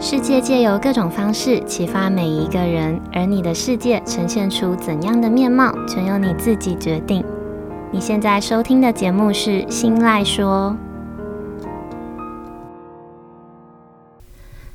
世界借由各种方式启发每一个人，而你的世界呈现出怎样的面貌，全由你自己决定。你现在收听的节目是《新赖说》。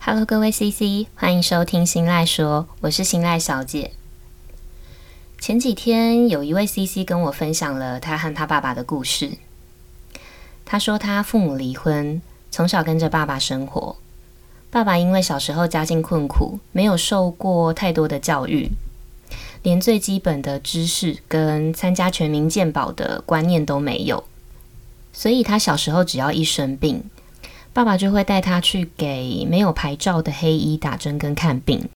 Hello，各位 CC，欢迎收听《新赖说》，我是新赖小姐。前几天有一位 CC 跟我分享了他和他爸爸的故事。他说他父母离婚，从小跟着爸爸生活。爸爸因为小时候家境困苦，没有受过太多的教育，连最基本的知识跟参加全民健保的观念都没有，所以他小时候只要一生病，爸爸就会带他去给没有牌照的黑医打针跟看病。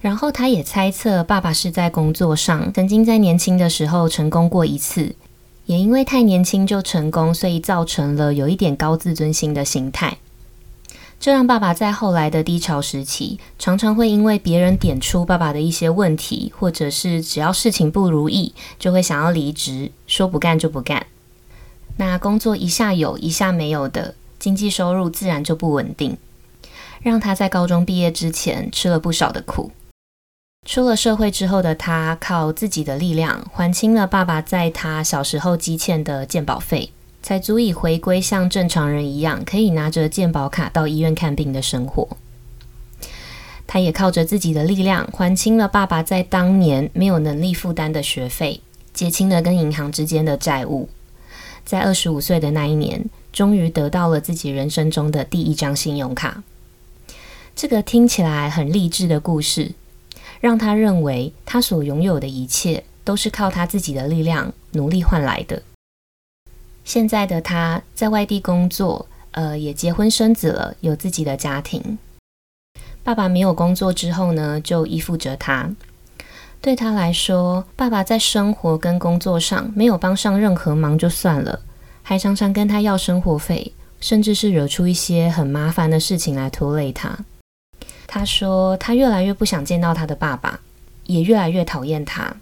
然后他也猜测，爸爸是在工作上曾经在年轻的时候成功过一次，也因为太年轻就成功，所以造成了有一点高自尊心的心态。这让爸爸在后来的低潮时期，常常会因为别人点出爸爸的一些问题，或者是只要事情不如意，就会想要离职，说不干就不干。那工作一下有，一下没有的，经济收入自然就不稳定，让他在高中毕业之前吃了不少的苦。出了社会之后的他，靠自己的力量还清了爸爸在他小时候积欠的健保费。才足以回归像正常人一样，可以拿着健保卡到医院看病的生活。他也靠着自己的力量还清了爸爸在当年没有能力负担的学费，结清了跟银行之间的债务。在二十五岁的那一年，终于得到了自己人生中的第一张信用卡。这个听起来很励志的故事，让他认为他所拥有的一切都是靠他自己的力量努力换来的。现在的他在外地工作，呃，也结婚生子了，有自己的家庭。爸爸没有工作之后呢，就依附着他。对他来说，爸爸在生活跟工作上没有帮上任何忙就算了，还常常跟他要生活费，甚至是惹出一些很麻烦的事情来拖累他。他说，他越来越不想见到他的爸爸，也越来越讨厌他。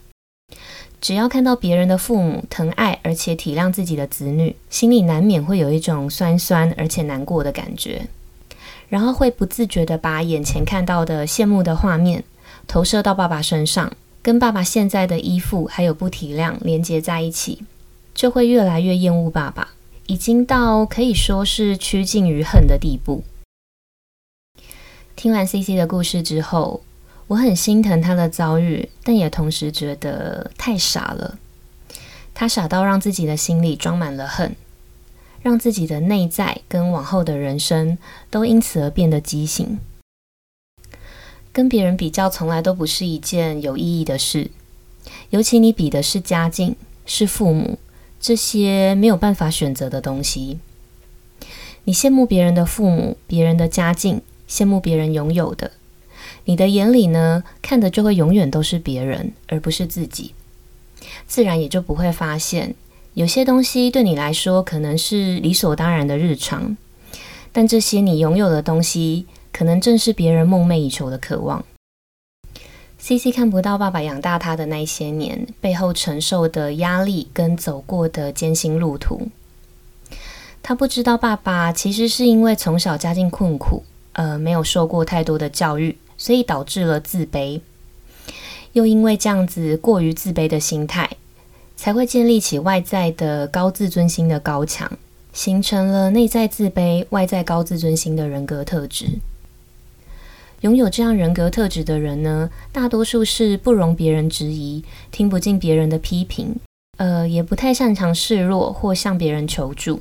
只要看到别人的父母疼爱而且体谅自己的子女，心里难免会有一种酸酸而且难过的感觉，然后会不自觉地把眼前看到的羡慕的画面投射到爸爸身上，跟爸爸现在的依附还有不体谅连接在一起，就会越来越厌恶爸爸，已经到可以说是趋近于恨的地步。听完 CC 的故事之后，我很心疼他的遭遇，但也同时觉得太傻了。他傻到让自己的心里装满了恨，让自己的内在跟往后的人生都因此而变得畸形。跟别人比较从来都不是一件有意义的事，尤其你比的是家境、是父母这些没有办法选择的东西。你羡慕别人的父母、别人的家境，羡慕别人拥有的。你的眼里呢，看的就会永远都是别人，而不是自己，自然也就不会发现有些东西对你来说可能是理所当然的日常，但这些你拥有的东西，可能正是别人梦寐以求的渴望。CC 看不到爸爸养大他的那些年背后承受的压力跟走过的艰辛路途，他不知道爸爸其实是因为从小家境困苦，呃，没有受过太多的教育。所以导致了自卑，又因为这样子过于自卑的心态，才会建立起外在的高自尊心的高墙，形成了内在自卑、外在高自尊心的人格特质。拥有这样人格特质的人呢，大多数是不容别人质疑，听不进别人的批评，呃，也不太擅长示弱或向别人求助。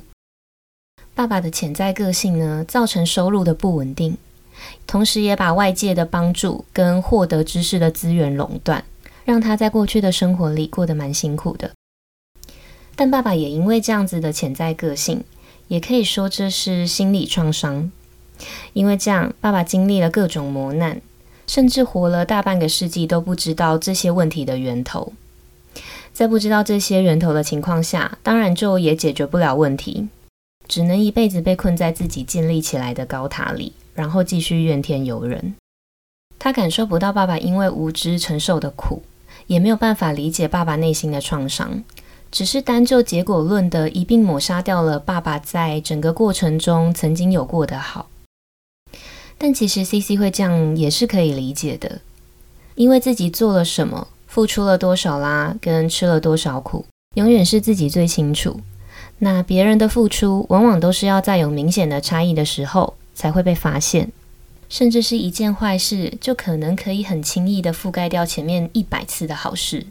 爸爸的潜在个性呢，造成收入的不稳定。同时，也把外界的帮助跟获得知识的资源垄断，让他在过去的生活里过得蛮辛苦的。但爸爸也因为这样子的潜在个性，也可以说这是心理创伤。因为这样，爸爸经历了各种磨难，甚至活了大半个世纪都不知道这些问题的源头。在不知道这些源头的情况下，当然就也解决不了问题，只能一辈子被困在自己建立起来的高塔里。然后继续怨天尤人，他感受不到爸爸因为无知承受的苦，也没有办法理解爸爸内心的创伤，只是单就结果论的一并抹杀掉了爸爸在整个过程中曾经有过的好。但其实 CC 会这样也是可以理解的，因为自己做了什么，付出了多少啦，跟吃了多少苦，永远是自己最清楚。那别人的付出，往往都是要在有明显的差异的时候才会被发现，甚至是一件坏事，就可能可以很轻易的覆盖掉前面一百次的好事。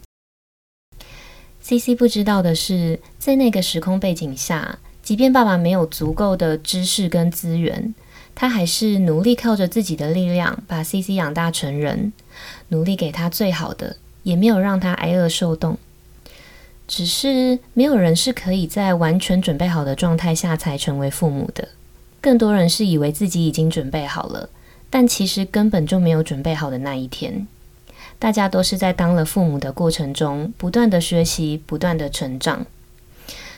CC 不知道的是，在那个时空背景下，即便爸爸没有足够的知识跟资源，他还是努力靠着自己的力量把 CC 养大成人，努力给他最好的，也没有让他挨饿受冻。只是没有人是可以在完全准备好的状态下才成为父母的，更多人是以为自己已经准备好了，但其实根本就没有准备好的那一天。大家都是在当了父母的过程中，不断的学习，不断的成长，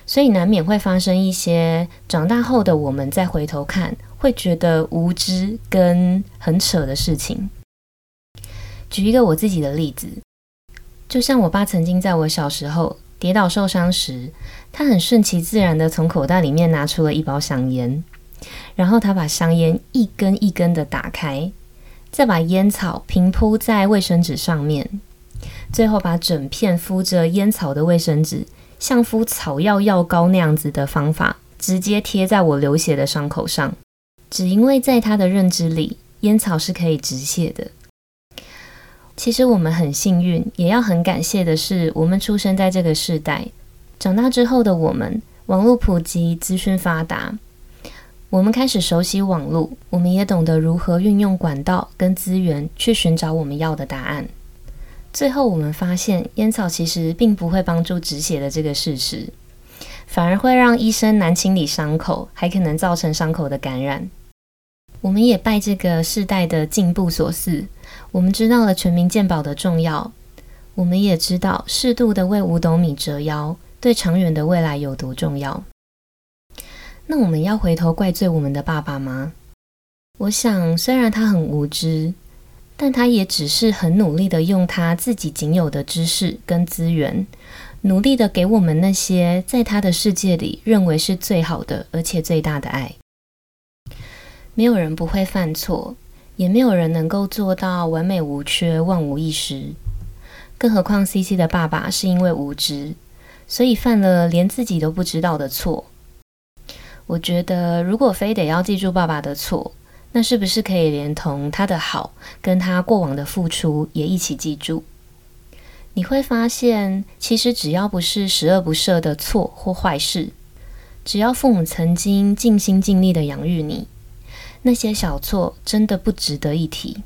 所以难免会发生一些长大后的我们再回头看，会觉得无知跟很扯的事情。举一个我自己的例子，就像我爸曾经在我小时候跌倒受伤时，他很顺其自然的从口袋里面拿出了一包香烟，然后他把香烟一根一根的打开。再把烟草平铺在卫生纸上面，最后把整片敷着烟草的卫生纸，像敷草药药膏那样子的方法，直接贴在我流血的伤口上。只因为在他的认知里，烟草是可以止血的。其实我们很幸运，也要很感谢的是，我们出生在这个时代，长大之后的我们，网络普及，资讯发达。我们开始熟悉网络，我们也懂得如何运用管道跟资源去寻找我们要的答案。最后，我们发现烟草其实并不会帮助止血的这个事实，反而会让医生难清理伤口，还可能造成伤口的感染。我们也拜这个世代的进步所赐，我们知道了全民健保的重要，我们也知道适度的为五斗米折腰，对长远的未来有多重要。那我们要回头怪罪我们的爸爸吗？我想，虽然他很无知，但他也只是很努力的用他自己仅有的知识跟资源，努力的给我们那些在他的世界里认为是最好的，而且最大的爱。没有人不会犯错，也没有人能够做到完美无缺、万无一失。更何况，CC 的爸爸是因为无知，所以犯了连自己都不知道的错。我觉得，如果非得要记住爸爸的错，那是不是可以连同他的好，跟他过往的付出也一起记住？你会发现，其实只要不是十恶不赦的错或坏事，只要父母曾经尽心尽力的养育你，那些小错真的不值得一提。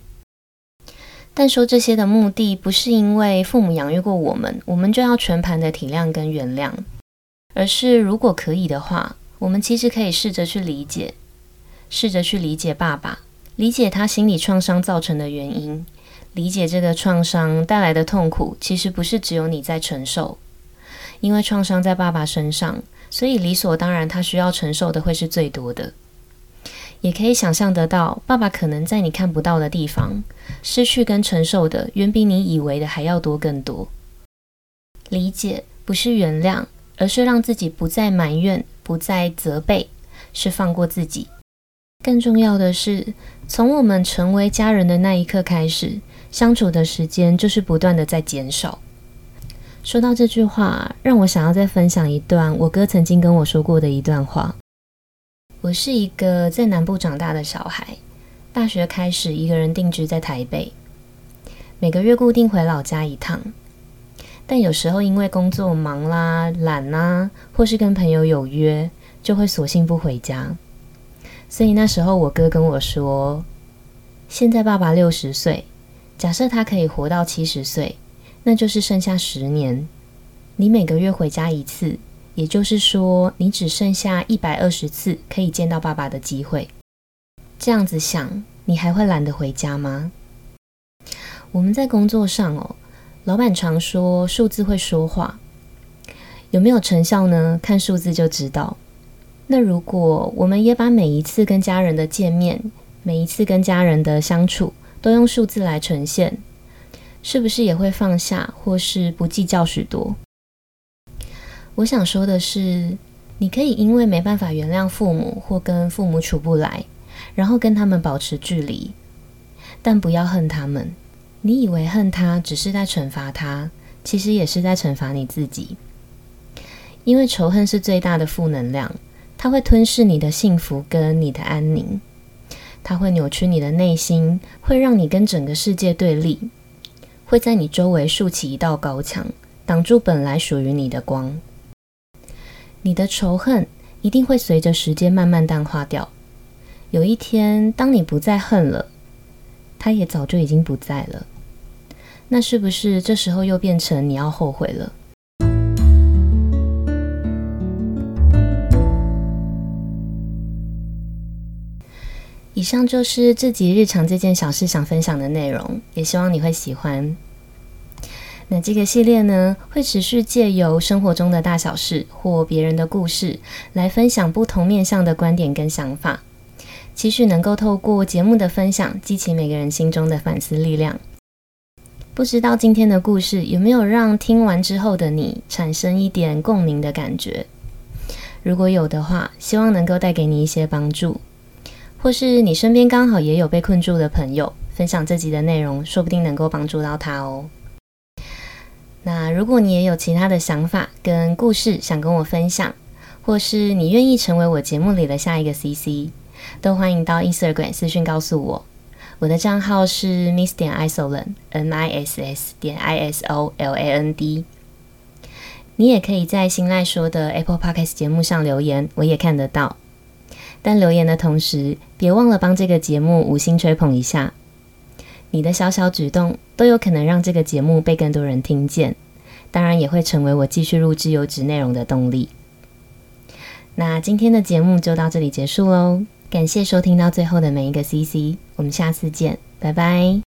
但说这些的目的，不是因为父母养育过我们，我们就要全盘的体谅跟原谅，而是如果可以的话。我们其实可以试着去理解，试着去理解爸爸，理解他心理创伤造成的原因，理解这个创伤带来的痛苦，其实不是只有你在承受，因为创伤在爸爸身上，所以理所当然他需要承受的会是最多的。也可以想象得到，爸爸可能在你看不到的地方，失去跟承受的远比你以为的还要多更多。理解不是原谅，而是让自己不再埋怨。不再责备，是放过自己。更重要的是，从我们成为家人的那一刻开始，相处的时间就是不断的在减少。说到这句话，让我想要再分享一段我哥曾经跟我说过的一段话。我是一个在南部长大的小孩，大学开始一个人定居在台北，每个月固定回老家一趟。但有时候因为工作忙啦、懒啦，或是跟朋友有约，就会索性不回家。所以那时候我哥跟我说：“现在爸爸六十岁，假设他可以活到七十岁，那就是剩下十年。你每个月回家一次，也就是说，你只剩下一百二十次可以见到爸爸的机会。这样子想，你还会懒得回家吗？我们在工作上哦。”老板常说数字会说话，有没有成效呢？看数字就知道。那如果我们也把每一次跟家人的见面，每一次跟家人的相处，都用数字来呈现，是不是也会放下，或是不计较许多？我想说的是，你可以因为没办法原谅父母，或跟父母处不来，然后跟他们保持距离。但不要恨他们，你以为恨他只是在惩罚他，其实也是在惩罚你自己。因为仇恨是最大的负能量，它会吞噬你的幸福跟你的安宁，它会扭曲你的内心，会让你跟整个世界对立，会在你周围竖起一道高墙，挡住本来属于你的光。你的仇恨一定会随着时间慢慢淡化掉，有一天，当你不再恨了，他也早就已经不在了。那是不是这时候又变成你要后悔了？以上就是这集日常这件小事想分享的内容，也希望你会喜欢。那这个系列呢，会持续借由生活中的大小事或别人的故事，来分享不同面向的观点跟想法，期许能够透过节目的分享，激起每个人心中的反思力量。不知道今天的故事有没有让听完之后的你产生一点共鸣的感觉？如果有的话，希望能够带给你一些帮助。或是你身边刚好也有被困住的朋友，分享这集的内容，说不定能够帮助到他哦。那如果你也有其他的想法跟故事想跟我分享，或是你愿意成为我节目里的下一个 CC，都欢迎到 Instagram 私讯告诉我。我的账号是 Miss 点 Isoland，M I S S 点 I S O L A N D。你也可以在新赖说的 Apple Podcast 节目上留言，我也看得到。但留言的同时，别忘了帮这个节目五星吹捧一下。你的小小举动都有可能让这个节目被更多人听见，当然也会成为我继续录制优质内容的动力。那今天的节目就到这里结束喽，感谢收听到最后的每一个 CC，我们下次见，拜拜。